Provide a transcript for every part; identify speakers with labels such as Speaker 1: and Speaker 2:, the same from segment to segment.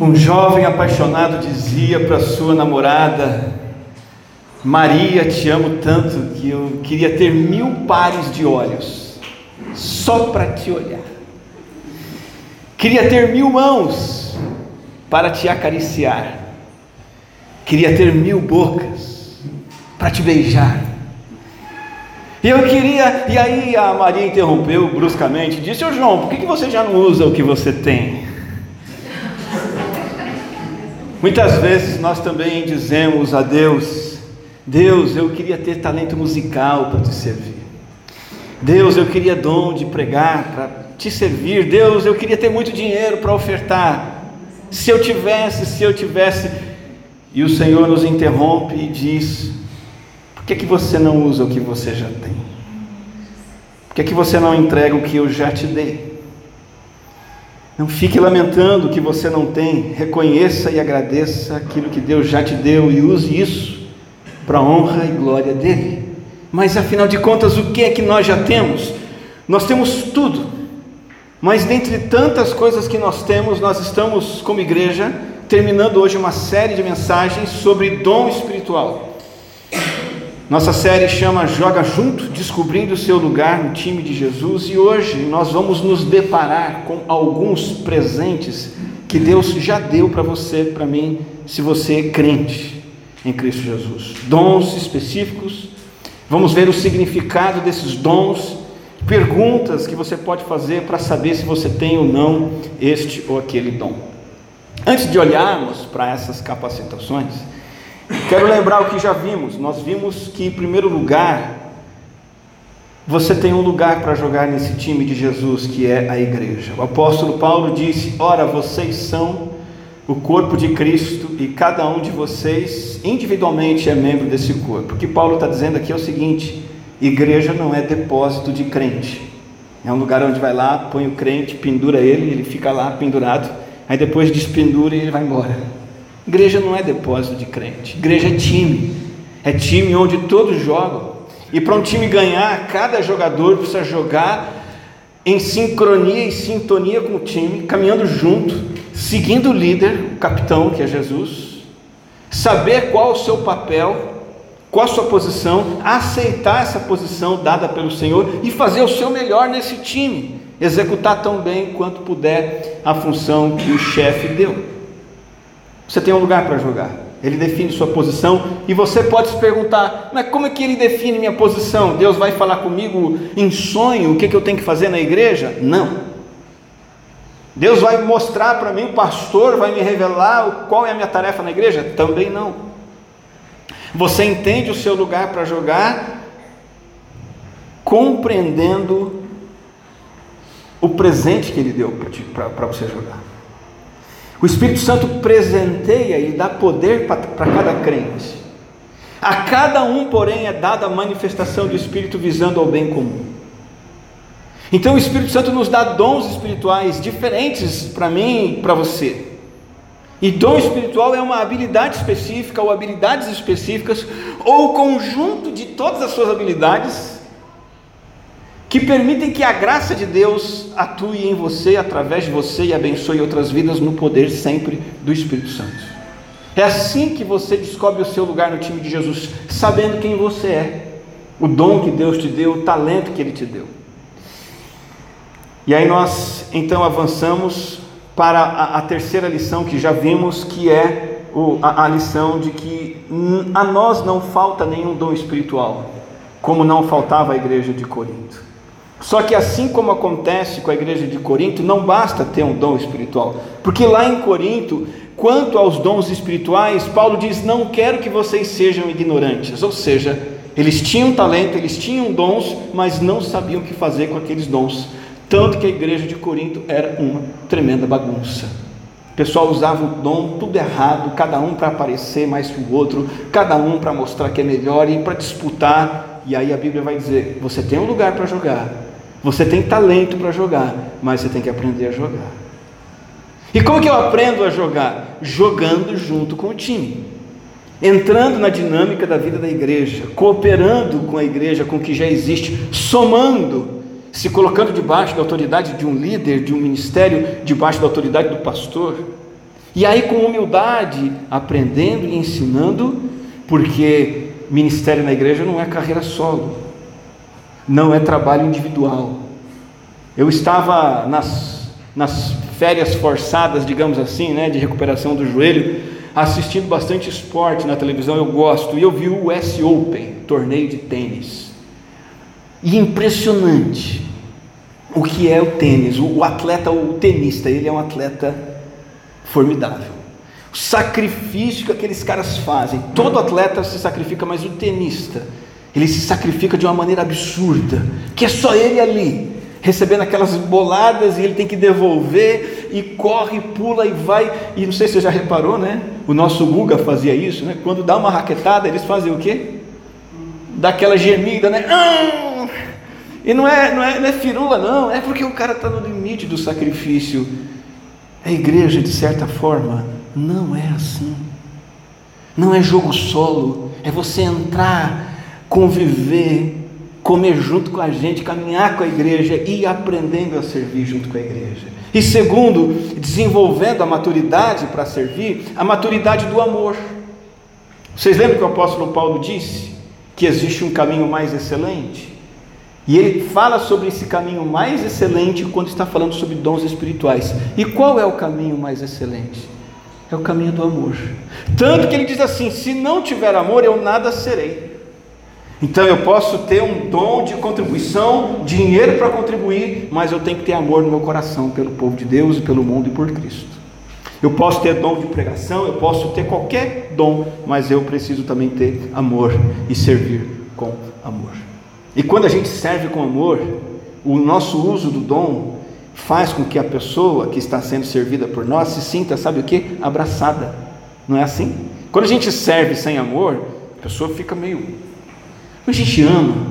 Speaker 1: Um jovem apaixonado dizia para sua namorada: Maria, te amo tanto que eu queria ter mil pares de olhos só para te olhar. Queria ter mil mãos para te acariciar. Queria ter mil bocas para te beijar. E eu queria, e aí a Maria interrompeu bruscamente, disse: Ô João, por que você já não usa o que você tem? Muitas vezes nós também dizemos a Deus: Deus, eu queria ter talento musical para te servir. Deus, eu queria dom de pregar para te servir. Deus, eu queria ter muito dinheiro para ofertar. Se eu tivesse, se eu tivesse. E o Senhor nos interrompe e diz: Por que, que você não usa o que você já tem? Por que, que você não entrega o que eu já te dei? Não fique lamentando o que você não tem, reconheça e agradeça aquilo que Deus já te deu e use isso para a honra e glória dele. Mas afinal de contas, o que é que nós já temos? Nós temos tudo, mas dentre tantas coisas que nós temos, nós estamos, como igreja, terminando hoje uma série de mensagens sobre dom espiritual. Nossa série chama Joga Junto, descobrindo o seu lugar no time de Jesus, e hoje nós vamos nos deparar com alguns presentes que Deus já deu para você, para mim, se você é crente em Cristo Jesus. Dons específicos, vamos ver o significado desses dons, perguntas que você pode fazer para saber se você tem ou não este ou aquele dom. Antes de olharmos para essas capacitações, Quero lembrar o que já vimos. Nós vimos que, em primeiro lugar, você tem um lugar para jogar nesse time de Jesus, que é a igreja. O apóstolo Paulo disse: Ora, vocês são o corpo de Cristo e cada um de vocês individualmente é membro desse corpo. O que Paulo está dizendo aqui é o seguinte: igreja não é depósito de crente. É um lugar onde vai lá, põe o crente, pendura ele, ele fica lá pendurado, aí depois despendura e ele vai embora. Igreja não é depósito de crente, igreja é time, é time onde todos jogam. E para um time ganhar, cada jogador precisa jogar em sincronia e sintonia com o time, caminhando junto, seguindo o líder, o capitão, que é Jesus, saber qual o seu papel, qual a sua posição, aceitar essa posição dada pelo Senhor e fazer o seu melhor nesse time, executar tão bem quanto puder a função que o chefe deu. Você tem um lugar para jogar. Ele define sua posição e você pode se perguntar: mas como é que ele define minha posição? Deus vai falar comigo em sonho o que, que eu tenho que fazer na igreja? Não. Deus vai mostrar para mim, o pastor vai me revelar qual é a minha tarefa na igreja? Também não. Você entende o seu lugar para jogar, compreendendo o presente que Ele deu para você jogar. O Espírito Santo presenteia e dá poder para cada crente. A cada um, porém, é dada a manifestação do Espírito visando ao bem comum. Então o Espírito Santo nos dá dons espirituais diferentes para mim e para você. E dom espiritual é uma habilidade específica ou habilidades específicas ou conjunto de todas as suas habilidades que permitem que a graça de Deus atue em você, através de você e abençoe outras vidas no poder sempre do Espírito Santo. É assim que você descobre o seu lugar no time de Jesus, sabendo quem você é, o dom que Deus te deu, o talento que Ele te deu. E aí nós então avançamos para a, a terceira lição que já vimos, que é o, a, a lição de que a nós não falta nenhum dom espiritual, como não faltava à igreja de Corinto. Só que assim como acontece com a igreja de Corinto, não basta ter um dom espiritual, porque lá em Corinto, quanto aos dons espirituais, Paulo diz: Não quero que vocês sejam ignorantes, ou seja, eles tinham talento, eles tinham dons, mas não sabiam o que fazer com aqueles dons. Tanto que a igreja de Corinto era uma tremenda bagunça. O pessoal usava o dom tudo errado, cada um para aparecer mais que o outro, cada um para mostrar que é melhor e para disputar. E aí a Bíblia vai dizer: você tem um lugar para jogar, você tem talento para jogar, mas você tem que aprender a jogar. E como que eu aprendo a jogar? Jogando junto com o time. Entrando na dinâmica da vida da igreja, cooperando com a igreja, com o que já existe, somando, se colocando debaixo da autoridade de um líder, de um ministério, debaixo da autoridade do pastor. E aí, com humildade, aprendendo e ensinando, porque ministério na igreja não é carreira solo, não é trabalho individual. Eu estava nas, nas férias forçadas, digamos assim, né, de recuperação do joelho, assistindo bastante esporte na televisão, eu gosto, e eu vi o US Open, torneio de tênis. E impressionante o que é o tênis, o, atleta, o tenista, ele é um atleta formidável. O sacrifício que aqueles caras fazem, todo atleta se sacrifica, mas o tenista, ele se sacrifica de uma maneira absurda, que é só ele ali, recebendo aquelas boladas e ele tem que devolver e corre, pula e vai. E não sei se você já reparou, né? O nosso Guga fazia isso, né? Quando dá uma raquetada, eles fazem o quê? Daquela gemida, né? E não é, não, é, não é firula, não, é porque o cara está no limite do sacrifício. A igreja, de certa forma, não é assim. Não é jogo solo, é você entrar, conviver, comer junto com a gente, caminhar com a igreja e aprendendo a servir junto com a igreja. E segundo, desenvolvendo a maturidade para servir, a maturidade do amor. Vocês lembram que o apóstolo Paulo disse que existe um caminho mais excelente? E ele fala sobre esse caminho mais excelente quando está falando sobre dons espirituais. E qual é o caminho mais excelente? É o caminho do amor. Tanto que ele diz assim: se não tiver amor, eu nada serei. Então eu posso ter um dom de contribuição, dinheiro para contribuir, mas eu tenho que ter amor no meu coração pelo povo de Deus e pelo mundo e por Cristo. Eu posso ter dom de pregação, eu posso ter qualquer dom, mas eu preciso também ter amor e servir com amor. E quando a gente serve com amor, o nosso uso do dom faz com que a pessoa que está sendo servida por nós se sinta, sabe o que? Abraçada. Não é assim? Quando a gente serve sem amor, a pessoa fica meio quando a gente ama,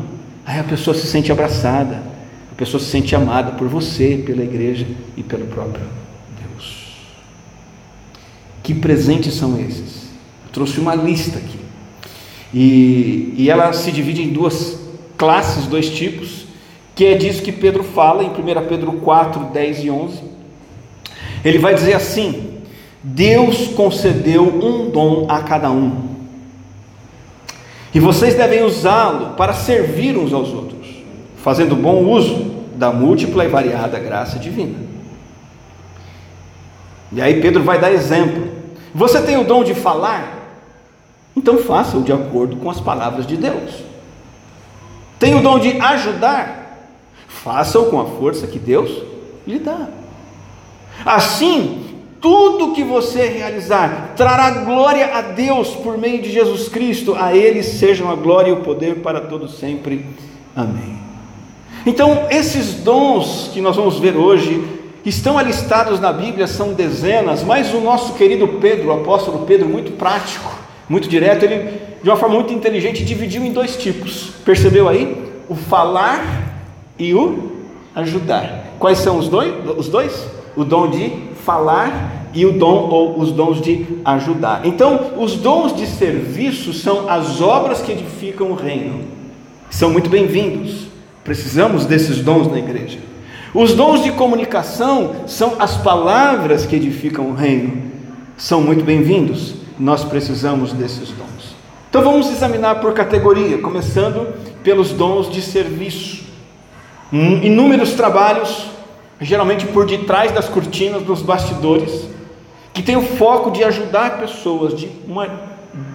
Speaker 1: aí a pessoa se sente abraçada, a pessoa se sente amada por você, pela igreja e pelo próprio Deus. Que presentes são esses? Eu trouxe uma lista aqui. E, e ela se divide em duas classes, dois tipos, que é disso que Pedro fala em 1 Pedro 4, 10 e 11. Ele vai dizer assim: Deus concedeu um dom a cada um e vocês devem usá-lo para servir uns aos outros, fazendo bom uso da múltipla e variada graça divina. E aí Pedro vai dar exemplo. Você tem o dom de falar? Então faça-o de acordo com as palavras de Deus. Tem o dom de ajudar? Faça-o com a força que Deus lhe dá. Assim, tudo que você realizar trará glória a Deus por meio de Jesus Cristo, a Ele sejam a glória e o poder para todos sempre. Amém. Então, esses dons que nós vamos ver hoje estão alistados na Bíblia, são dezenas, mas o nosso querido Pedro, o apóstolo Pedro, muito prático, muito direto, ele de uma forma muito inteligente dividiu em dois tipos. Percebeu aí? O falar e o ajudar. Quais são os dois? Os dois? O dom de falar e o dom ou os dons de ajudar. Então, os dons de serviço são as obras que edificam o reino. São muito bem-vindos. Precisamos desses dons na igreja. Os dons de comunicação são as palavras que edificam o reino. São muito bem-vindos. Nós precisamos desses dons. Então vamos examinar por categoria, começando pelos dons de serviço. Inúmeros trabalhos geralmente por detrás das cortinas, dos bastidores, que tem o foco de ajudar pessoas de uma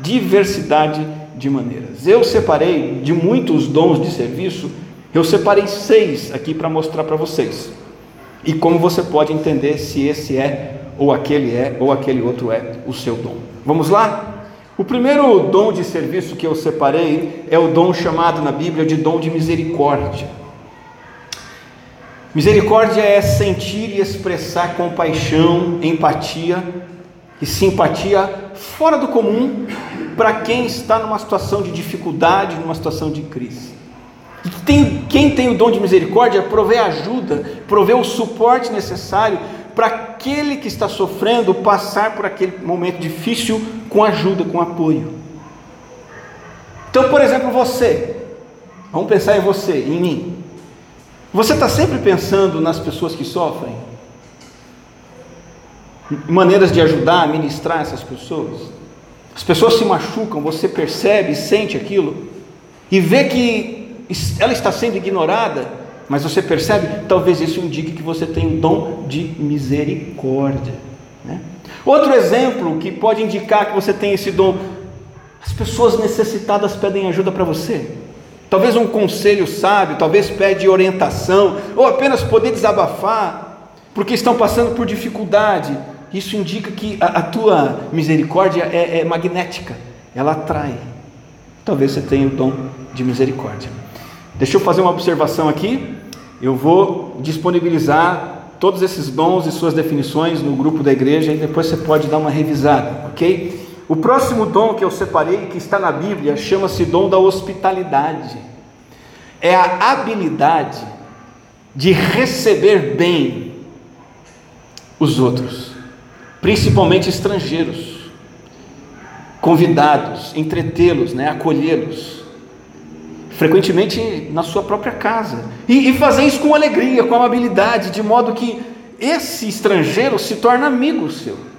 Speaker 1: diversidade de maneiras. Eu separei de muitos dons de serviço, eu separei seis aqui para mostrar para vocês. E como você pode entender se esse é, ou aquele é, ou aquele outro é o seu dom. Vamos lá? O primeiro dom de serviço que eu separei é o dom chamado na Bíblia de dom de misericórdia. Misericórdia é sentir e expressar compaixão, empatia e simpatia fora do comum para quem está numa situação de dificuldade, numa situação de crise. Tem, quem tem o dom de misericórdia provê ajuda, provê o suporte necessário para aquele que está sofrendo passar por aquele momento difícil com ajuda, com apoio. Então, por exemplo, você, vamos pensar em você, em mim. Você está sempre pensando nas pessoas que sofrem? maneiras de ajudar, ministrar essas pessoas. As pessoas se machucam, você percebe, sente aquilo e vê que ela está sendo ignorada, mas você percebe, talvez isso indique que você tem um dom de misericórdia. Né? Outro exemplo que pode indicar que você tem esse dom: as pessoas necessitadas pedem ajuda para você. Talvez um conselho sábio, talvez pede orientação, ou apenas poder desabafar, porque estão passando por dificuldade. Isso indica que a, a tua misericórdia é, é magnética, ela atrai. Talvez você tenha o dom de misericórdia. Deixa eu fazer uma observação aqui. Eu vou disponibilizar todos esses dons e suas definições no grupo da igreja e depois você pode dar uma revisada, ok? O próximo dom que eu separei, que está na Bíblia, chama-se dom da hospitalidade. É a habilidade de receber bem os outros, principalmente estrangeiros, convidados, entretê-los, né, acolhê-los, frequentemente na sua própria casa, e, e fazer isso com alegria, com amabilidade, de modo que esse estrangeiro se torna amigo seu.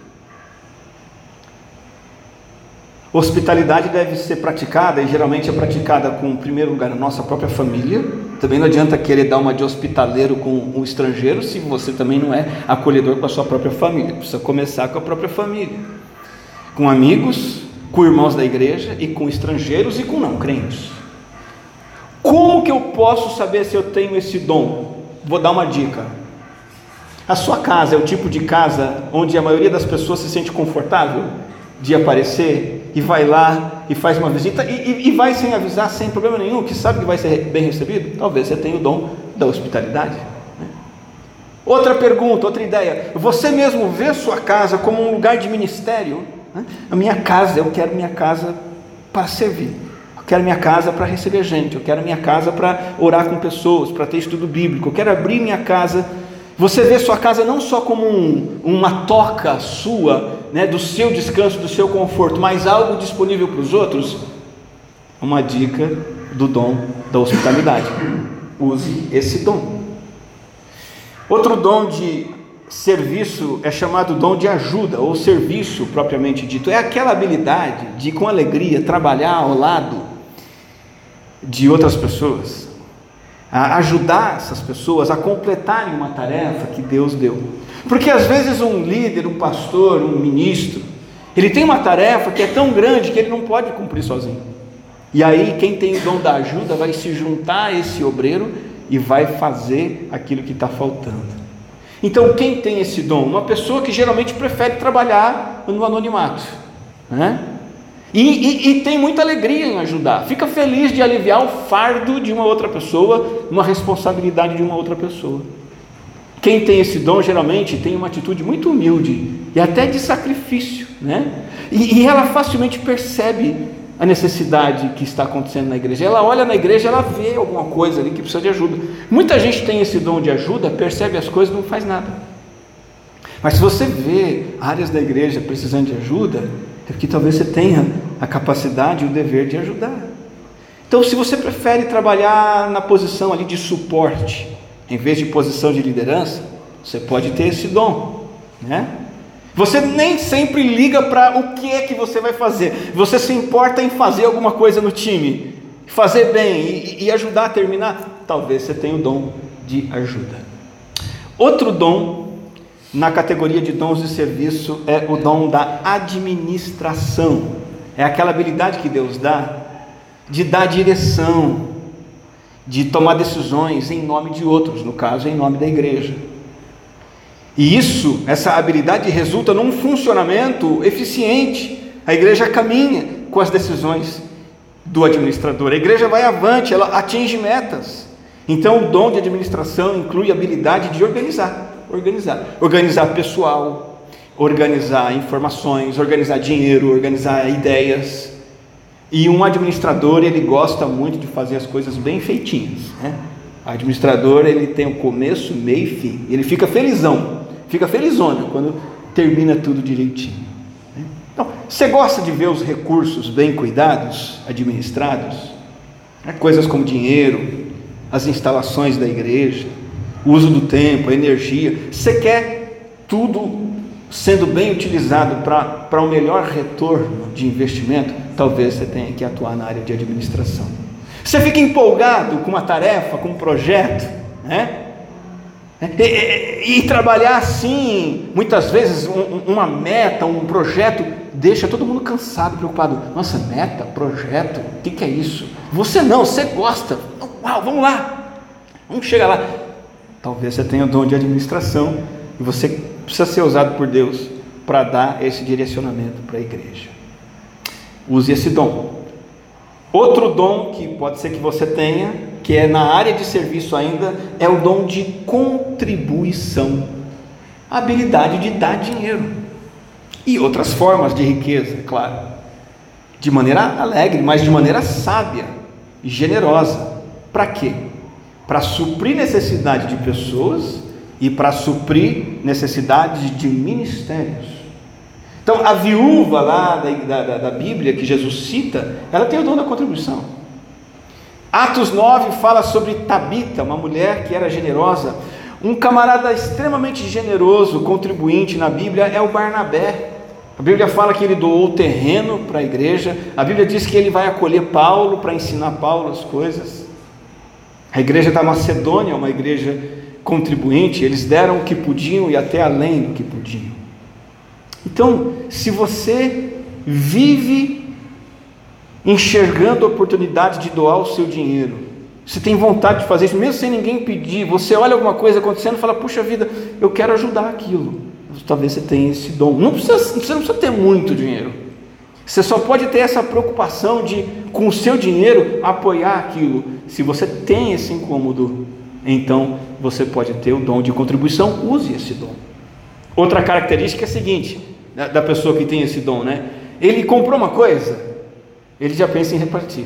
Speaker 1: Hospitalidade deve ser praticada, e geralmente é praticada com, em primeiro lugar, a nossa própria família. Também não adianta querer dar uma de hospitaleiro com um estrangeiro se você também não é acolhedor com a sua própria família. Precisa começar com a própria família, com amigos, com irmãos da igreja e com estrangeiros e com não crentes. Como que eu posso saber se eu tenho esse dom? Vou dar uma dica. A sua casa é o tipo de casa onde a maioria das pessoas se sente confortável de aparecer e vai lá e faz uma visita e, e, e, vai sem avisar, sem problema nenhum, que sabe que vai ser bem recebido? Talvez você tenha o dom da hospitalidade. Né? Outra pergunta, outra ideia: você mesmo vê sua casa como um lugar de ministério? Né? A minha casa, eu quero minha casa para servir. Eu quero minha casa para receber gente, eu quero minha casa para orar com pessoas, para ter estudo bíblico, eu quero abrir minha casa. Você vê sua casa não só como um, uma toca sua né, do seu descanso, do seu conforto, mas algo disponível para os outros, uma dica do dom da hospitalidade. Use esse dom. Outro dom de serviço é chamado dom de ajuda, ou serviço propriamente dito. É aquela habilidade de, com alegria, trabalhar ao lado de outras pessoas, a ajudar essas pessoas a completarem uma tarefa que Deus deu. Porque às vezes um líder, um pastor, um ministro, ele tem uma tarefa que é tão grande que ele não pode cumprir sozinho. E aí quem tem o dom da ajuda vai se juntar a esse obreiro e vai fazer aquilo que está faltando. Então quem tem esse dom? Uma pessoa que geralmente prefere trabalhar no anonimato, né? E, e, e, tem muita alegria em ajudar, fica feliz de aliviar o fardo de uma outra pessoa, uma responsabilidade de uma outra pessoa. Quem tem esse dom geralmente tem uma atitude muito humilde e até de sacrifício, né? E, e, ela facilmente percebe a necessidade que está acontecendo na igreja. Ela olha na igreja, ela vê alguma coisa ali que precisa de ajuda. Muita gente tem esse dom de ajuda, percebe as coisas, não faz nada. Mas se você vê áreas da igreja precisando de ajuda, é porque talvez você tenha a capacidade e o dever de ajudar. Então, se você prefere trabalhar na posição ali de suporte, em vez de posição de liderança, você pode ter esse dom, né? Você nem sempre liga para o que é que você vai fazer. Você se importa em fazer alguma coisa no time, fazer bem e, e ajudar a terminar. Talvez você tenha o dom de ajuda. Outro dom na categoria de dons de serviço é o dom da administração. É aquela habilidade que Deus dá de dar direção, de tomar decisões em nome de outros, no caso, em nome da igreja. E isso, essa habilidade resulta num funcionamento eficiente. A igreja caminha com as decisões do administrador. A igreja vai avante, ela atinge metas. Então, o dom de administração inclui a habilidade de organizar, organizar, organizar pessoal, organizar informações, organizar dinheiro, organizar ideias. E um administrador, ele gosta muito de fazer as coisas bem feitinhas. Né? O administrador, ele tem o começo, meio e fim. Ele fica felizão, fica felizona quando termina tudo direitinho. Né? Então, você gosta de ver os recursos bem cuidados, administrados? Né? Coisas como dinheiro, as instalações da igreja, o uso do tempo, a energia. Você quer tudo sendo bem utilizado para um melhor retorno de investimento, talvez você tenha que atuar na área de administração. Você fica empolgado com uma tarefa, com um projeto, né? E, e, e trabalhar assim, muitas vezes, um, uma meta, um projeto, deixa todo mundo cansado, preocupado. Nossa, meta, projeto, o que, que é isso? Você não, você gosta. Uau, vamos lá, vamos chegar lá. Talvez você tenha o dom de administração e você precisa ser usado por Deus para dar esse direcionamento para a igreja. Use esse dom. Outro dom que pode ser que você tenha, que é na área de serviço ainda, é o dom de contribuição. A habilidade de dar dinheiro. E outras formas de riqueza, claro. De maneira alegre, mas de maneira sábia e generosa. Para quê? Para suprir necessidade de pessoas e para suprir necessidades de ministérios. Então, a viúva lá da, da, da, Bíblia que Jesus cita, ela tem o dom da contribuição. Atos 9 fala sobre Tabita, uma mulher que era generosa. Um camarada extremamente generoso, contribuinte na Bíblia é o Barnabé. A Bíblia fala que ele doou terreno para a igreja. A Bíblia diz que ele vai acolher Paulo para ensinar Paulo as coisas. A igreja da Macedônia é uma igreja contribuinte, eles deram o que podiam e até além do que podiam. Então, se você vive enxergando a oportunidade de doar o seu dinheiro, você tem vontade de fazer isso, mesmo sem ninguém pedir, você olha alguma coisa acontecendo e fala: Puxa vida, eu quero ajudar aquilo. Talvez você tenha esse dom. Não precisa, você não precisa ter muito dinheiro. Você só pode ter essa preocupação de, com o seu dinheiro, apoiar aquilo. Se você tem esse incômodo, então você pode ter o dom de contribuição, use esse dom. Outra característica é a seguinte, da pessoa que tem esse dom, né? Ele comprou uma coisa, ele já pensa em repartir.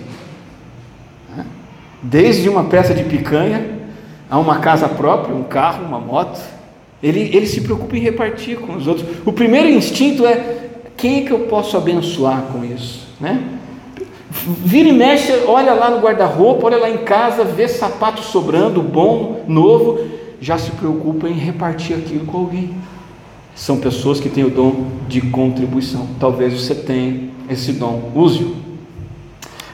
Speaker 1: Desde uma peça de picanha a uma casa própria, um carro, uma moto, ele, ele se preocupa em repartir com os outros. O primeiro instinto é quem é que eu posso abençoar com isso, né? Vira e mexe, olha lá no guarda-roupa, olha lá em casa, vê sapato sobrando, bom, novo, já se preocupa em repartir aquilo com alguém. São pessoas que têm o dom de contribuição. Talvez você tenha esse dom, use-o.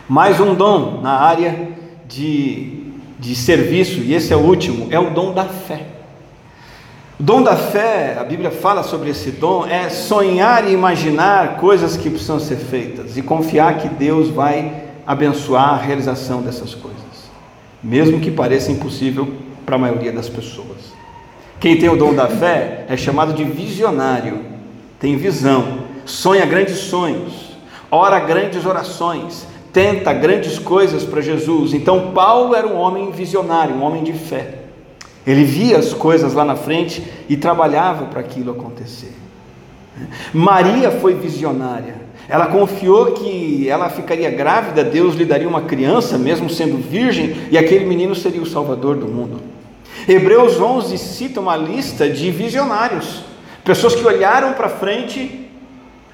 Speaker 1: Mais um dom na área de, de serviço, e esse é o último, é o dom da fé. Dom da fé, a Bíblia fala sobre esse dom, é sonhar e imaginar coisas que precisam ser feitas e confiar que Deus vai abençoar a realização dessas coisas, mesmo que pareça impossível para a maioria das pessoas. Quem tem o dom da fé é chamado de visionário, tem visão, sonha grandes sonhos, ora grandes orações, tenta grandes coisas para Jesus. Então, Paulo era um homem visionário, um homem de fé. Ele via as coisas lá na frente e trabalhava para aquilo acontecer. Maria foi visionária. Ela confiou que ela ficaria grávida, Deus lhe daria uma criança, mesmo sendo virgem, e aquele menino seria o salvador do mundo. Hebreus 11 cita uma lista de visionários, pessoas que olharam para frente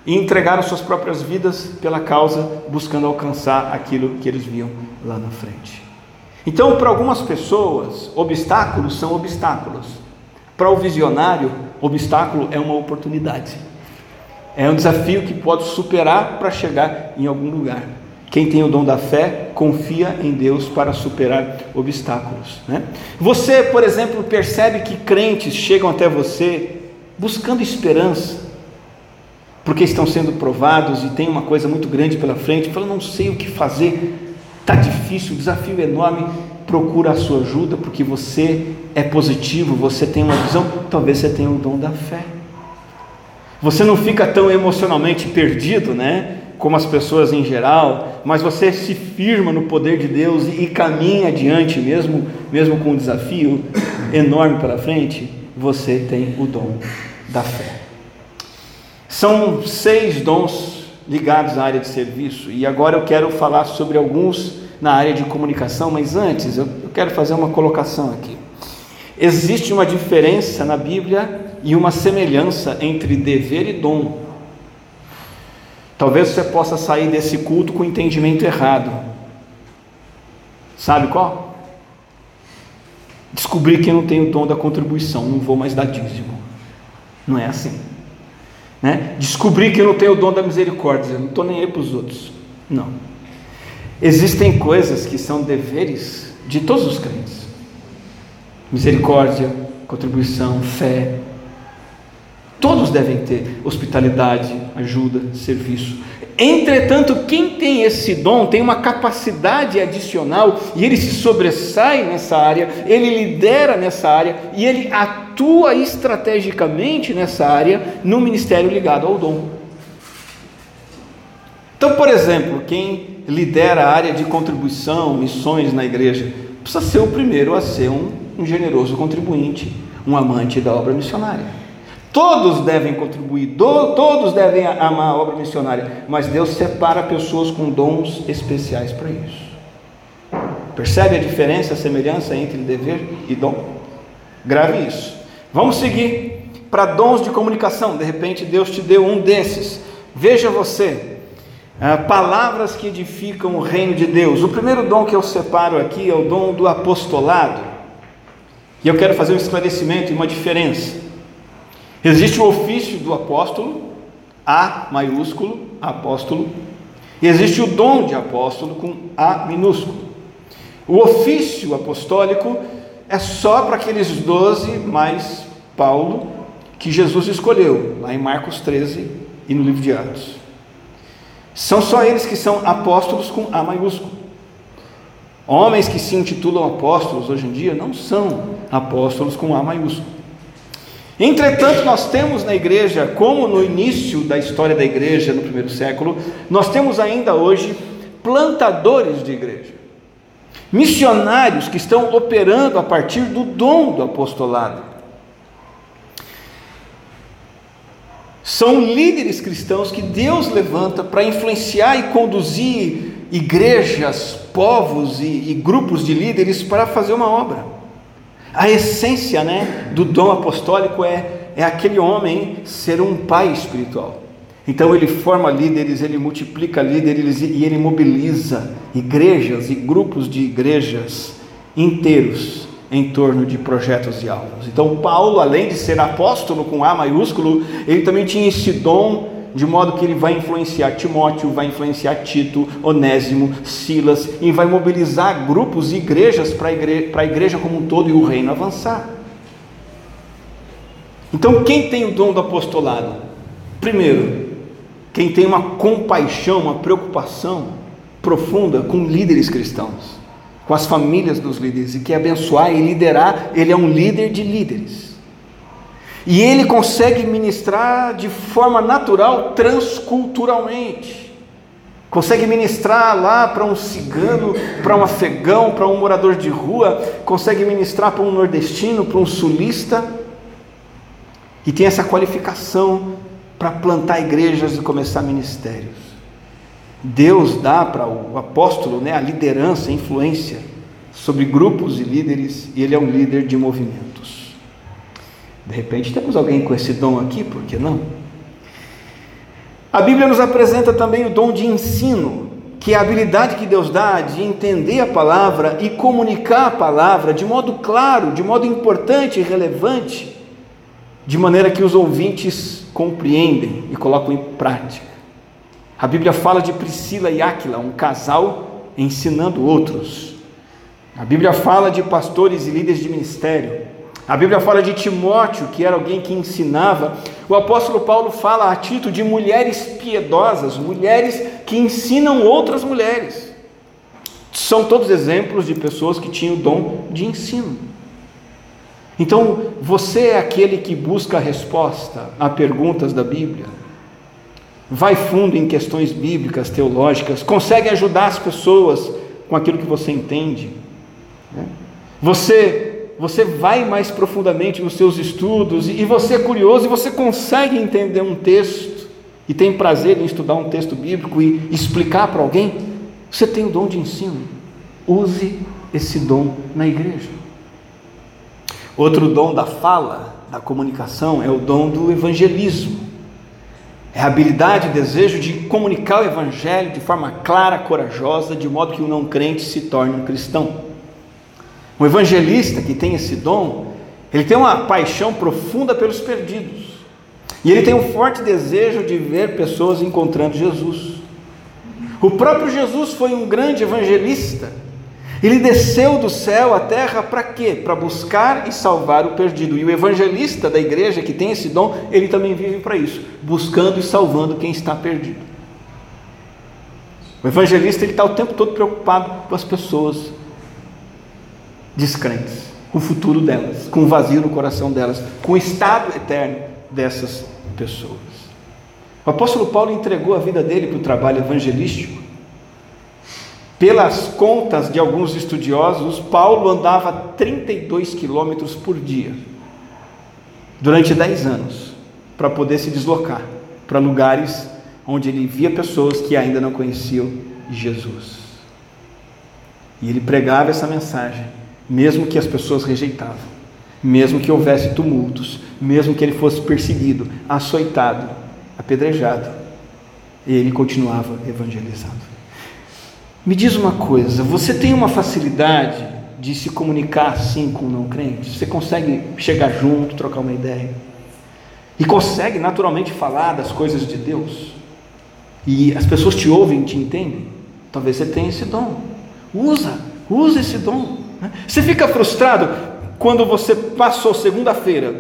Speaker 1: e entregaram suas próprias vidas pela causa, buscando alcançar aquilo que eles viam lá na frente. Então, para algumas pessoas, obstáculos são obstáculos. Para o visionário, obstáculo é uma oportunidade. É um desafio que pode superar para chegar em algum lugar. Quem tem o dom da fé confia em Deus para superar obstáculos. Né? Você, por exemplo, percebe que crentes chegam até você buscando esperança, porque estão sendo provados e tem uma coisa muito grande pela frente, fala, não sei o que fazer, Está difícil, o desafio é enorme. Procura a sua ajuda, porque você é positivo, você tem uma visão, talvez você tenha o dom da fé. Você não fica tão emocionalmente perdido, né? Como as pessoas em geral, mas você se firma no poder de Deus e, caminha adiante, mesmo, mesmo com um desafio enorme pela frente, você tem o dom da fé. São seis dons ligados à área de serviço. E agora eu quero falar sobre alguns na área de comunicação, mas antes eu quero fazer uma colocação aqui. Existe uma diferença na Bíblia e uma semelhança entre dever e dom. Talvez você possa sair desse culto com entendimento errado. Sabe qual? Descobrir que eu não tenho o dom da contribuição, não vou mais dar dízimo. Não é assim. Né? Descobri que eu não tenho o dom da misericórdia, eu não estou nem aí para os outros. Não. Existem coisas que são deveres de todos os crentes: misericórdia, contribuição, fé. Todos devem ter hospitalidade, ajuda, serviço. Entretanto, quem tem esse dom tem uma capacidade adicional e ele se sobressai nessa área, ele lidera nessa área e ele atua estrategicamente nessa área no ministério ligado ao dom. Então, por exemplo, quem lidera a área de contribuição, missões na igreja, precisa ser o primeiro a ser um, um generoso contribuinte, um amante da obra missionária. Todos devem contribuir, todos devem amar a obra missionária, mas Deus separa pessoas com dons especiais para isso. Percebe a diferença, a semelhança entre dever e dom? Grave isso. Vamos seguir para dons de comunicação. De repente, Deus te deu um desses. Veja você, ah, palavras que edificam o reino de Deus. O primeiro dom que eu separo aqui é o dom do apostolado. E eu quero fazer um esclarecimento e uma diferença. Existe o ofício do apóstolo, A maiúsculo, apóstolo, e existe o dom de apóstolo com A minúsculo. O ofício apostólico é só para aqueles doze mais Paulo que Jesus escolheu, lá em Marcos 13 e no livro de Atos. São só eles que são apóstolos com A maiúsculo. Homens que se intitulam apóstolos hoje em dia não são apóstolos com A maiúsculo. Entretanto, nós temos na igreja, como no início da história da igreja no primeiro século, nós temos ainda hoje plantadores de igreja, missionários que estão operando a partir do dom do apostolado. São líderes cristãos que Deus levanta para influenciar e conduzir igrejas, povos e, e grupos de líderes para fazer uma obra. A essência né, do dom apostólico é, é aquele homem ser um pai espiritual. Então ele forma líderes, ele multiplica líderes e ele mobiliza igrejas e grupos de igrejas inteiros em torno de projetos e alvos. Então Paulo, além de ser apóstolo com A maiúsculo, ele também tinha esse dom de modo que ele vai influenciar Timóteo, vai influenciar Tito, Onésimo, Silas, e vai mobilizar grupos e igrejas para a igreja, como um todo e o reino avançar. Então, quem tem o dom do apostolado? Primeiro, quem tem uma compaixão, uma preocupação profunda com líderes cristãos, com as famílias dos líderes, e quer abençoar e liderar, ele é um líder de líderes. E ele consegue ministrar de forma natural, transculturalmente. Consegue ministrar lá para um cigano, para um afegão, para um morador de rua, consegue ministrar para um nordestino, para um sulista. E tem essa qualificação para plantar igrejas e começar ministérios. Deus dá para o apóstolo né, a liderança, a influência sobre grupos e líderes, e ele é um líder de movimentos. De repente temos alguém com esse dom aqui, por que não? A Bíblia nos apresenta também o dom de ensino, que é a habilidade que Deus dá de entender a palavra e comunicar a palavra de modo claro, de modo importante e relevante, de maneira que os ouvintes compreendem e colocam em prática. A Bíblia fala de Priscila e Áquila, um casal ensinando outros. A Bíblia fala de pastores e líderes de ministério. A Bíblia fala de Timóteo, que era alguém que ensinava. O apóstolo Paulo fala a Tito de mulheres piedosas, mulheres que ensinam outras mulheres. São todos exemplos de pessoas que tinham o dom de ensino. Então, você é aquele que busca a resposta a perguntas da Bíblia, vai fundo em questões bíblicas, teológicas, consegue ajudar as pessoas com aquilo que você entende. Né? Você você vai mais profundamente nos seus estudos e você é curioso e você consegue entender um texto e tem prazer em estudar um texto bíblico e explicar para alguém, você tem o dom de ensino. Use esse dom na igreja. Outro dom da fala, da comunicação, é o dom do evangelismo. É a habilidade e desejo de comunicar o evangelho de forma clara, corajosa, de modo que o não crente se torne um cristão. Um evangelista que tem esse dom, ele tem uma paixão profunda pelos perdidos. E ele tem um forte desejo de ver pessoas encontrando Jesus. O próprio Jesus foi um grande evangelista. Ele desceu do céu à terra para quê? Para buscar e salvar o perdido. E o evangelista da igreja que tem esse dom, ele também vive para isso, buscando e salvando quem está perdido. O evangelista ele está o tempo todo preocupado com as pessoas descrentes, com o futuro delas, com o vazio no coração delas, com o estado eterno dessas pessoas. O apóstolo Paulo entregou a vida dele para o trabalho evangelístico pelas contas de alguns estudiosos, Paulo andava 32 quilômetros por dia, durante 10 anos, para poder se deslocar para lugares onde ele via pessoas que ainda não conheciam Jesus. E ele pregava essa mensagem, mesmo que as pessoas rejeitavam, mesmo que houvesse tumultos, mesmo que ele fosse perseguido, açoitado, apedrejado, ele continuava evangelizando. Me diz uma coisa, você tem uma facilidade de se comunicar assim com não crentes? Você consegue chegar junto, trocar uma ideia? E consegue naturalmente falar das coisas de Deus? E as pessoas te ouvem, te entendem? Talvez você tenha esse dom. Usa, usa esse dom. Né? Você fica frustrado quando você passou segunda-feira,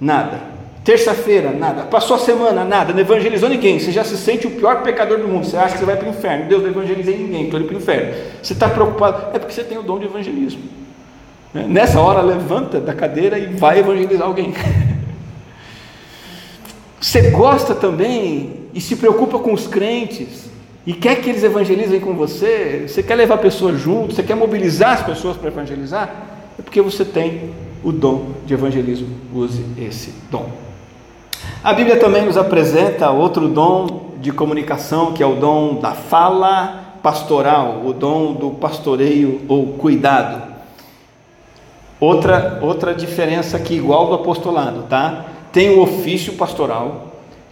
Speaker 1: nada. Terça-feira, nada. Passou a semana, nada. Não evangelizou ninguém. Você já se sente o pior pecador do mundo. Você acha que você vai para o inferno. Deus não evangelizei ninguém, estou indo para o inferno. Você está preocupado. É porque você tem o dom de evangelismo. Né? Nessa hora, levanta da cadeira e vai evangelizar alguém. Você gosta também e se preocupa com os crentes e quer que eles evangelizem com você. Você quer levar pessoas junto, você quer mobilizar as pessoas para evangelizar. É porque você tem o dom de evangelismo. Use esse dom. A Bíblia também nos apresenta outro dom de comunicação, que é o dom da fala pastoral, o dom do pastoreio ou cuidado. Outra, outra diferença aqui, igual do apostolado, tá? Tem o ofício pastoral,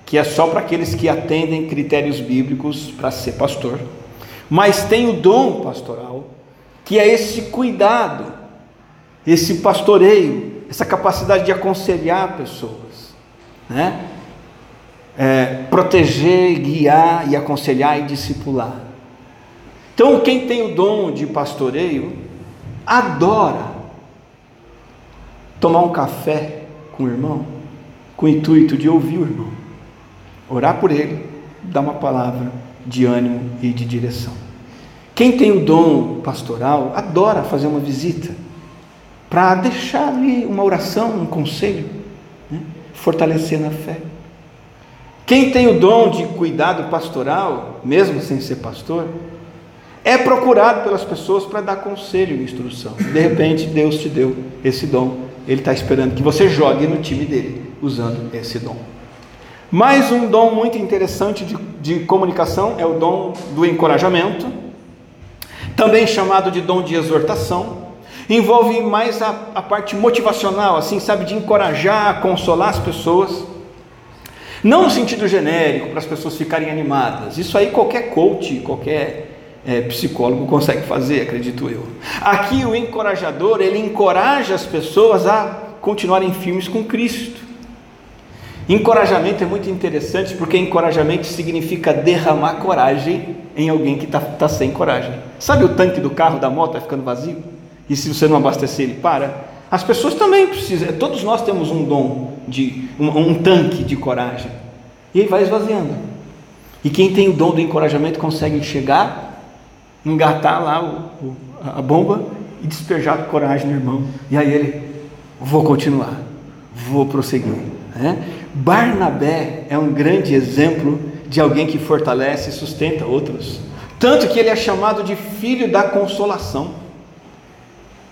Speaker 1: que é só para aqueles que atendem critérios bíblicos para ser pastor. Mas tem o dom pastoral, que é esse cuidado, esse pastoreio, essa capacidade de aconselhar pessoas né? É, proteger, guiar e aconselhar e discipular. Então, quem tem o dom de pastoreio, adora tomar um café com o irmão, com o intuito de ouvir o irmão, orar por ele, dar uma palavra de ânimo e de direção. Quem tem o dom pastoral, adora fazer uma visita, para deixar ali uma oração, um conselho fortalecer na fé. Quem tem o dom de cuidado pastoral, mesmo sem ser pastor, é procurado pelas pessoas para dar conselho e instrução. De repente, Deus te deu esse dom. Ele está esperando que você jogue no time dele, usando esse dom. Mais um dom muito interessante de, de comunicação é o dom do encorajamento, também chamado de dom de exortação envolve mais a, a parte motivacional, assim, sabe, de encorajar, consolar as pessoas. Não no sentido genérico, para as pessoas ficarem animadas. Isso aí qualquer coach, qualquer é, psicólogo consegue fazer, acredito eu. Aqui o encorajador, ele encoraja as pessoas a continuarem firmes com Cristo. Encorajamento é muito interessante porque encorajamento significa derramar coragem em alguém que está tá sem coragem. Sabe o tanque do carro, da moto, está ficando vazio? E se você não abastecer, ele para. As pessoas também precisam, todos nós temos um dom, de um, um tanque de coragem. E aí vai esvaziando. E quem tem o dom do encorajamento consegue chegar, engatar lá o, o, a bomba e despejar coragem no irmão. E aí ele, vou continuar, vou prosseguir. Né? Barnabé é um grande exemplo de alguém que fortalece e sustenta outros. Tanto que ele é chamado de filho da consolação.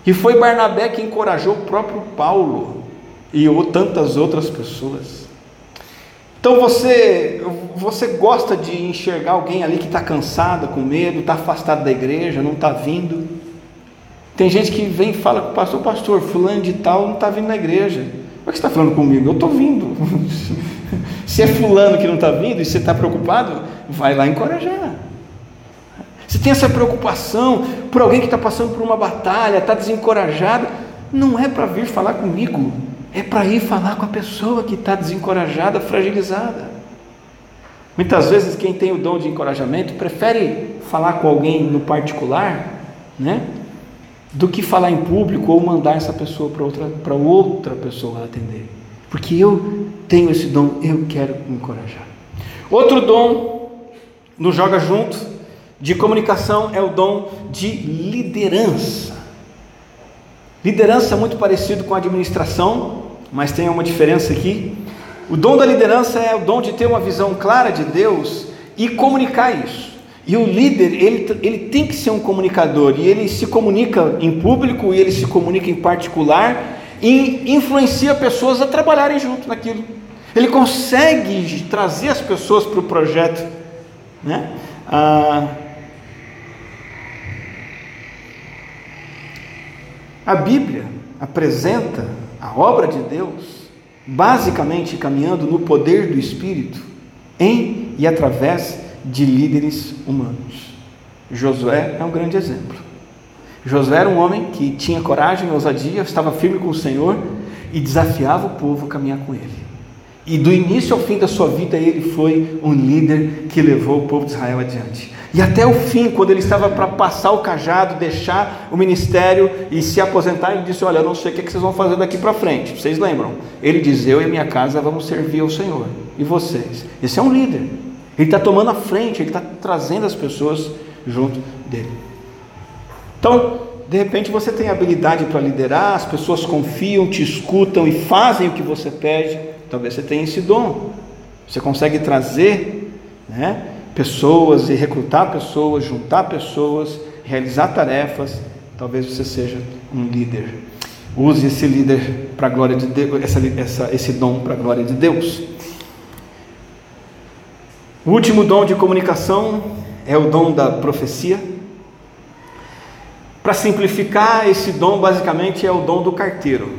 Speaker 1: E foi Barnabé que encorajou o próprio Paulo e tantas outras pessoas. Então você, você gosta de enxergar alguém ali que está cansado, com medo, está afastado da igreja, não está vindo. Tem gente que vem e fala com o pastor, pastor, fulano de tal não está vindo na igreja. Por que você está falando comigo? Eu estou vindo. Se é fulano que não está vindo e você está preocupado, vai lá encorajar. Se tem essa preocupação por alguém que está passando por uma batalha, está desencorajado, não é para vir falar comigo, é para ir falar com a pessoa que está desencorajada, fragilizada. Muitas vezes quem tem o dom de encorajamento prefere falar com alguém no particular, né? Do que falar em público ou mandar essa pessoa para outra, outra pessoa atender. Porque eu tenho esse dom, eu quero encorajar. Outro dom no Joga Junto de comunicação é o dom de liderança. Liderança é muito parecido com administração, mas tem uma diferença aqui. O dom da liderança é o dom de ter uma visão clara de Deus e comunicar isso. E o líder, ele, ele tem que ser um comunicador, e ele se comunica em público, e ele se comunica em particular, e influencia pessoas a trabalharem junto naquilo. Ele consegue trazer as pessoas para o projeto. Né? Ah, a Bíblia apresenta a obra de Deus basicamente caminhando no poder do Espírito em e através de líderes humanos. Josué é um grande exemplo. Josué era um homem que tinha coragem, ousadia, estava firme com o Senhor e desafiava o povo a caminhar com ele. E do início ao fim da sua vida, ele foi um líder que levou o povo de Israel adiante. E até o fim, quando ele estava para passar o cajado, deixar o ministério e se aposentar, ele disse: Olha, eu não sei o que vocês vão fazer daqui para frente. Vocês lembram? Ele diz: Eu e minha casa vamos servir ao Senhor. E vocês? Esse é um líder. Ele está tomando a frente, ele está trazendo as pessoas junto dele. Então, de repente você tem habilidade para liderar, as pessoas confiam, te escutam e fazem o que você pede. Talvez você tenha esse dom. Você consegue trazer, né? pessoas e recrutar pessoas, juntar pessoas, realizar tarefas, talvez você seja um líder. Use esse líder para glória de Deus, essa, essa, esse dom para a glória de Deus. O último dom de comunicação é o dom da profecia. Para simplificar, esse dom basicamente é o dom do carteiro,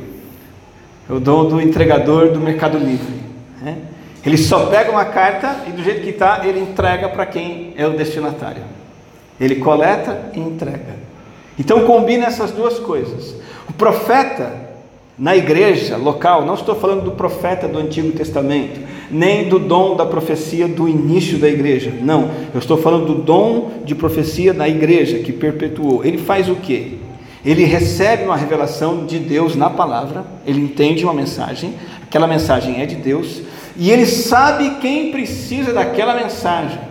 Speaker 1: é o dom do entregador do Mercado Livre. Né? Ele só pega uma carta e do jeito que está, ele entrega para quem é o destinatário. Ele coleta e entrega. Então combina essas duas coisas. O profeta na igreja local, não estou falando do profeta do Antigo Testamento, nem do dom da profecia do início da igreja. Não, eu estou falando do dom de profecia na igreja que perpetuou. Ele faz o quê? Ele recebe uma revelação de Deus na palavra, ele entende uma mensagem, aquela mensagem é de Deus, e ele sabe quem precisa daquela mensagem.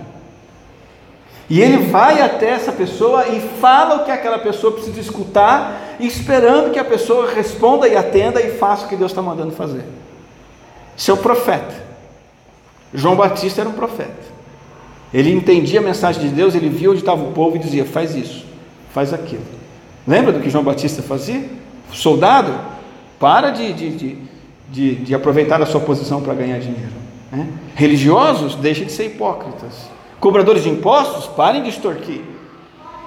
Speaker 1: E ele vai até essa pessoa e fala o que aquela pessoa precisa escutar, esperando que a pessoa responda e atenda e faça o que Deus está mandando fazer. Seu profeta. João Batista era um profeta. Ele entendia a mensagem de Deus, ele via onde estava o povo e dizia: faz isso, faz aquilo. Lembra do que João Batista fazia? Soldado, para de, de, de de, de aproveitar a sua posição para ganhar dinheiro. Né? Religiosos, deixem de ser hipócritas. Cobradores de impostos, parem de extorquir.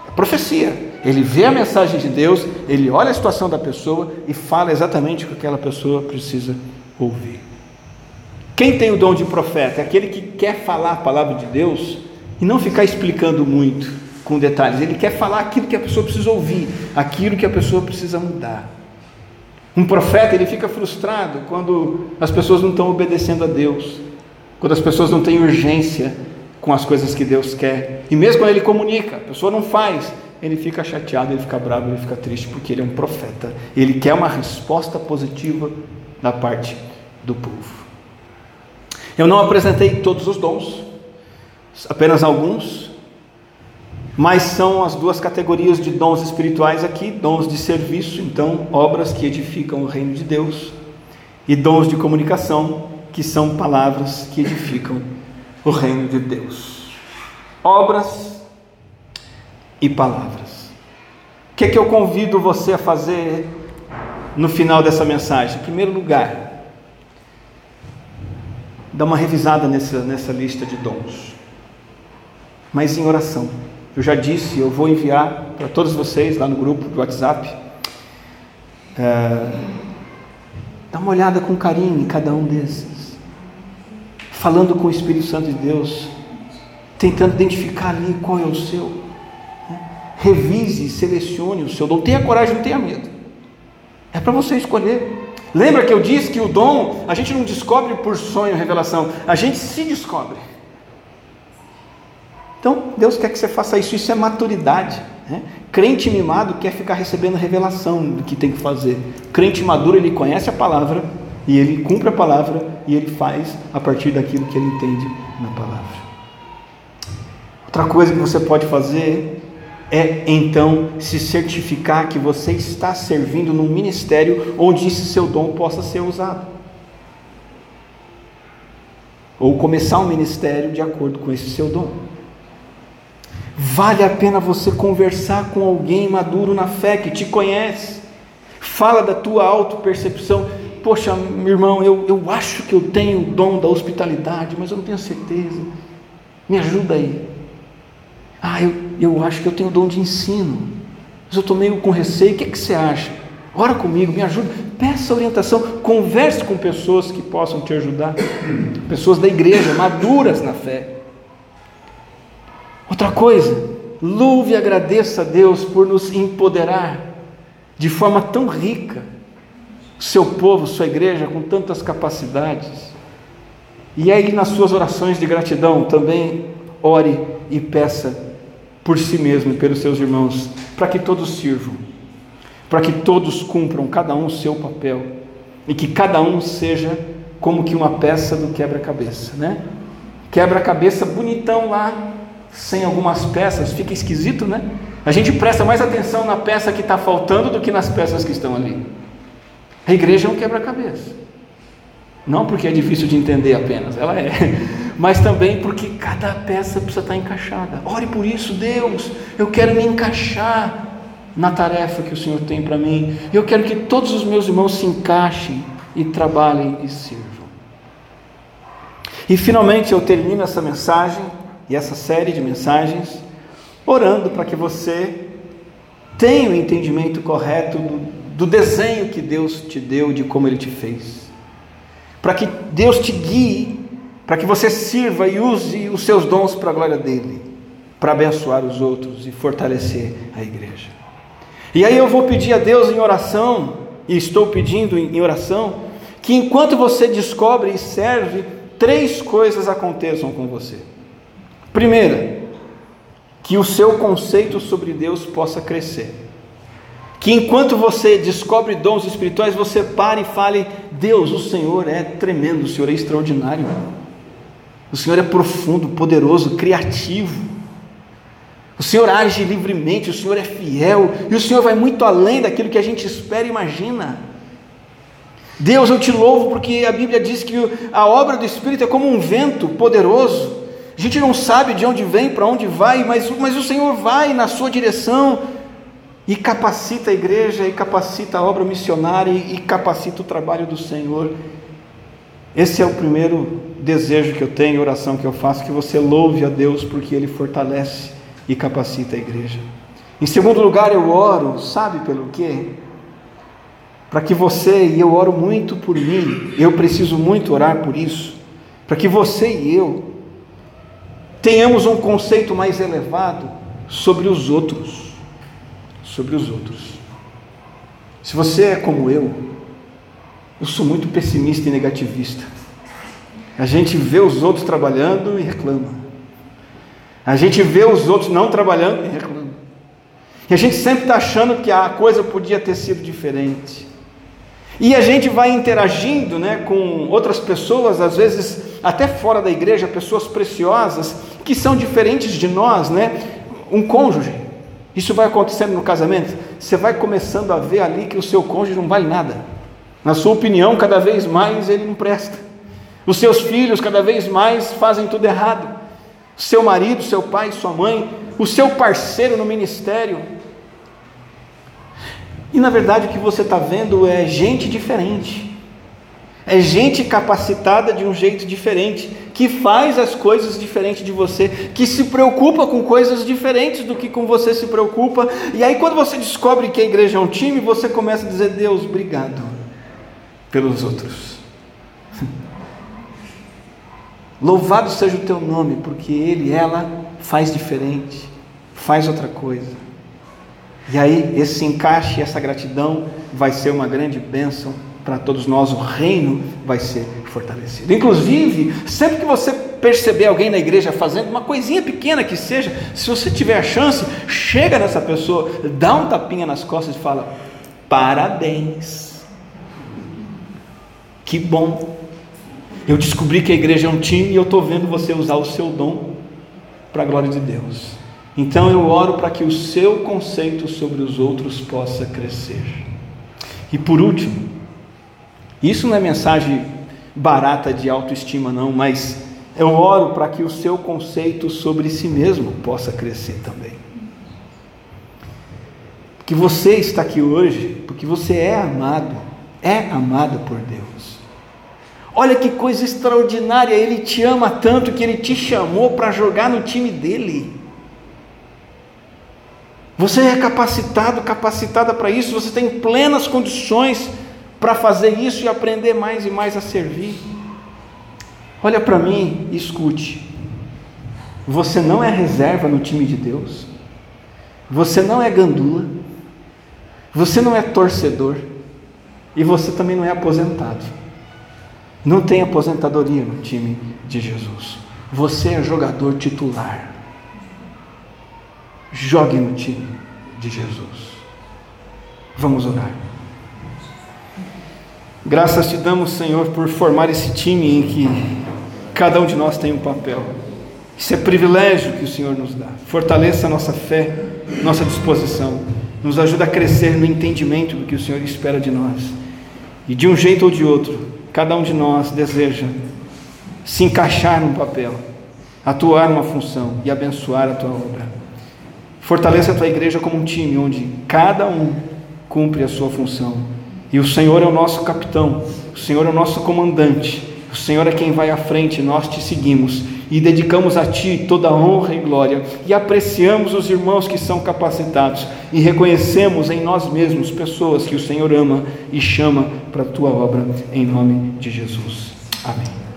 Speaker 1: É profecia. Ele vê a mensagem de Deus, ele olha a situação da pessoa e fala exatamente o que aquela pessoa precisa ouvir. Quem tem o dom de profeta é aquele que quer falar a palavra de Deus e não ficar explicando muito com detalhes. Ele quer falar aquilo que a pessoa precisa ouvir, aquilo que a pessoa precisa mudar. Um profeta ele fica frustrado quando as pessoas não estão obedecendo a Deus, quando as pessoas não têm urgência com as coisas que Deus quer. E mesmo quando ele comunica, a pessoa não faz, ele fica chateado, ele fica bravo, ele fica triste porque ele é um profeta. Ele quer uma resposta positiva da parte do povo. Eu não apresentei todos os dons, apenas alguns, mas são as duas categorias de dons espirituais aqui: dons de serviço, então, obras que edificam o reino de Deus, e dons de comunicação, que são palavras que edificam o reino de Deus. Obras e palavras. O que é que eu convido você a fazer no final dessa mensagem? Em primeiro lugar, dá uma revisada nessa, nessa lista de dons, mas em oração. Eu já disse, eu vou enviar para todos vocês lá no grupo do WhatsApp. É, dá uma olhada com carinho em cada um desses. Falando com o Espírito Santo de Deus. Tentando identificar ali qual é o seu. Né? Revise, selecione o seu. Não tenha coragem, não tenha medo. É para você escolher. Lembra que eu disse que o dom a gente não descobre por sonho, revelação, a gente se descobre. Então, Deus quer que você faça isso, isso é maturidade. Né? Crente mimado quer ficar recebendo revelação do que tem que fazer. Crente maduro, ele conhece a palavra e ele cumpre a palavra e ele faz a partir daquilo que ele entende na palavra. Outra coisa que você pode fazer é então se certificar que você está servindo num ministério onde esse seu dom possa ser usado. Ou começar um ministério de acordo com esse seu dom. Vale a pena você conversar com alguém maduro na fé que te conhece. Fala da tua autopercepção. Poxa, meu irmão, eu, eu acho que eu tenho o dom da hospitalidade, mas eu não tenho certeza. Me ajuda aí. Ah, eu, eu acho que eu tenho o dom de ensino, mas eu estou meio com receio. O que, é que você acha? Ora comigo, me ajuda. Peça orientação. Converse com pessoas que possam te ajudar. Pessoas da igreja, maduras na fé. Outra coisa, louve e agradeça a Deus por nos empoderar de forma tão rica, seu povo, sua igreja, com tantas capacidades. E aí, nas suas orações de gratidão, também ore e peça por si mesmo e pelos seus irmãos, para que todos sirvam, para que todos cumpram, cada um o seu papel, e que cada um seja como que uma peça do quebra-cabeça, né? Quebra-cabeça bonitão lá, sem algumas peças, fica esquisito, né? A gente presta mais atenção na peça que está faltando do que nas peças que estão ali. A igreja é um quebra-cabeça. Não porque é difícil de entender apenas, ela é, mas também porque cada peça precisa estar encaixada. Ore por isso, Deus, eu quero me encaixar na tarefa que o Senhor tem para mim. Eu quero que todos os meus irmãos se encaixem e trabalhem e sirvam. E finalmente eu termino essa mensagem e essa série de mensagens, orando para que você tenha o entendimento correto do, do desenho que Deus te deu, de como Ele te fez. Para que Deus te guie, para que você sirva e use os seus dons para a glória dEle, para abençoar os outros e fortalecer a igreja. E aí eu vou pedir a Deus em oração, e estou pedindo em oração, que enquanto você descobre e serve, três coisas aconteçam com você. Primeira, que o seu conceito sobre Deus possa crescer. Que enquanto você descobre dons espirituais, você pare e fale: Deus, o Senhor é tremendo, o Senhor é extraordinário. O Senhor é profundo, poderoso, criativo. O Senhor age livremente, o Senhor é fiel e o Senhor vai muito além daquilo que a gente espera e imagina. Deus, eu te louvo porque a Bíblia diz que a obra do Espírito é como um vento poderoso a gente não sabe de onde vem, para onde vai, mas, mas o Senhor vai na sua direção e capacita a igreja, e capacita a obra missionária, e, capacita o trabalho do Senhor. Esse é o primeiro desejo que eu tenho, oração que eu faço, que você louve a Deus porque Ele fortalece e capacita a igreja. Em segundo lugar, eu oro, sabe pelo quê? Para que você, e eu oro muito por mim, eu preciso muito orar por isso, para que você e eu tenhamos um conceito mais elevado sobre os outros. Sobre os outros. Se você é como eu, eu sou muito pessimista e negativista. A gente vê os outros trabalhando e reclama. A gente vê os outros não trabalhando e reclama. E a gente sempre está achando que a coisa podia ter sido diferente. E a gente vai interagindo né, com outras pessoas, às vezes até fora da igreja, pessoas preciosas, que são diferentes de nós, né? Um cônjuge. Isso vai acontecendo no casamento. Você vai começando a ver ali que o seu cônjuge não vale nada. Na sua opinião, cada vez mais ele não presta. Os seus filhos cada vez mais fazem tudo errado. Seu marido, seu pai, sua mãe, o seu parceiro no ministério. E na verdade o que você está vendo é gente diferente é gente capacitada de um jeito diferente, que faz as coisas diferentes de você, que se preocupa com coisas diferentes do que com você se preocupa. E aí, quando você descobre que a igreja é um time, você começa a dizer: Deus, obrigado pelos outros. Louvado seja o teu nome, porque ele, ela faz diferente, faz outra coisa. E aí, esse encaixe, essa gratidão vai ser uma grande bênção para todos nós, o reino vai ser fortalecido. Inclusive, sempre que você perceber alguém na igreja fazendo uma coisinha pequena que seja, se você tiver a chance, chega nessa pessoa, dá um tapinha nas costas e fala: parabéns, que bom. Eu descobri que a igreja é um time e eu estou vendo você usar o seu dom para a glória de Deus. Então eu oro para que o seu conceito sobre os outros possa crescer. E por último, isso não é mensagem barata de autoestima, não, mas eu oro para que o seu conceito sobre si mesmo possa crescer também. Que você está aqui hoje porque você é amado, é amado por Deus. Olha que coisa extraordinária, Ele te ama tanto que Ele te chamou para jogar no time dele. Você é capacitado, capacitada para isso, você tem plenas condições para fazer isso e aprender mais e mais a servir. Olha para mim e escute. Você não é reserva no time de Deus. Você não é gandula. Você não é torcedor. E você também não é aposentado. Não tem aposentadoria no time de Jesus. Você é jogador titular. Jogue no time de Jesus. Vamos orar. Graças te damos, Senhor, por formar esse time em que cada um de nós tem um papel. Isso é privilégio que o Senhor nos dá. Fortaleça a nossa fé, nossa disposição. Nos ajuda a crescer no entendimento do que o Senhor espera de nós. E de um jeito ou de outro, cada um de nós deseja se encaixar num papel, atuar numa função e abençoar a tua obra. Fortaleça a tua igreja como um time onde cada um cumpre a sua função e o Senhor é o nosso capitão, o Senhor é o nosso comandante, o Senhor é quem vai à frente, nós te seguimos e dedicamos a Ti toda a honra e glória e apreciamos os irmãos que são capacitados e reconhecemos em nós mesmos pessoas que o Senhor ama e chama para a Tua obra, em nome de Jesus. Amém.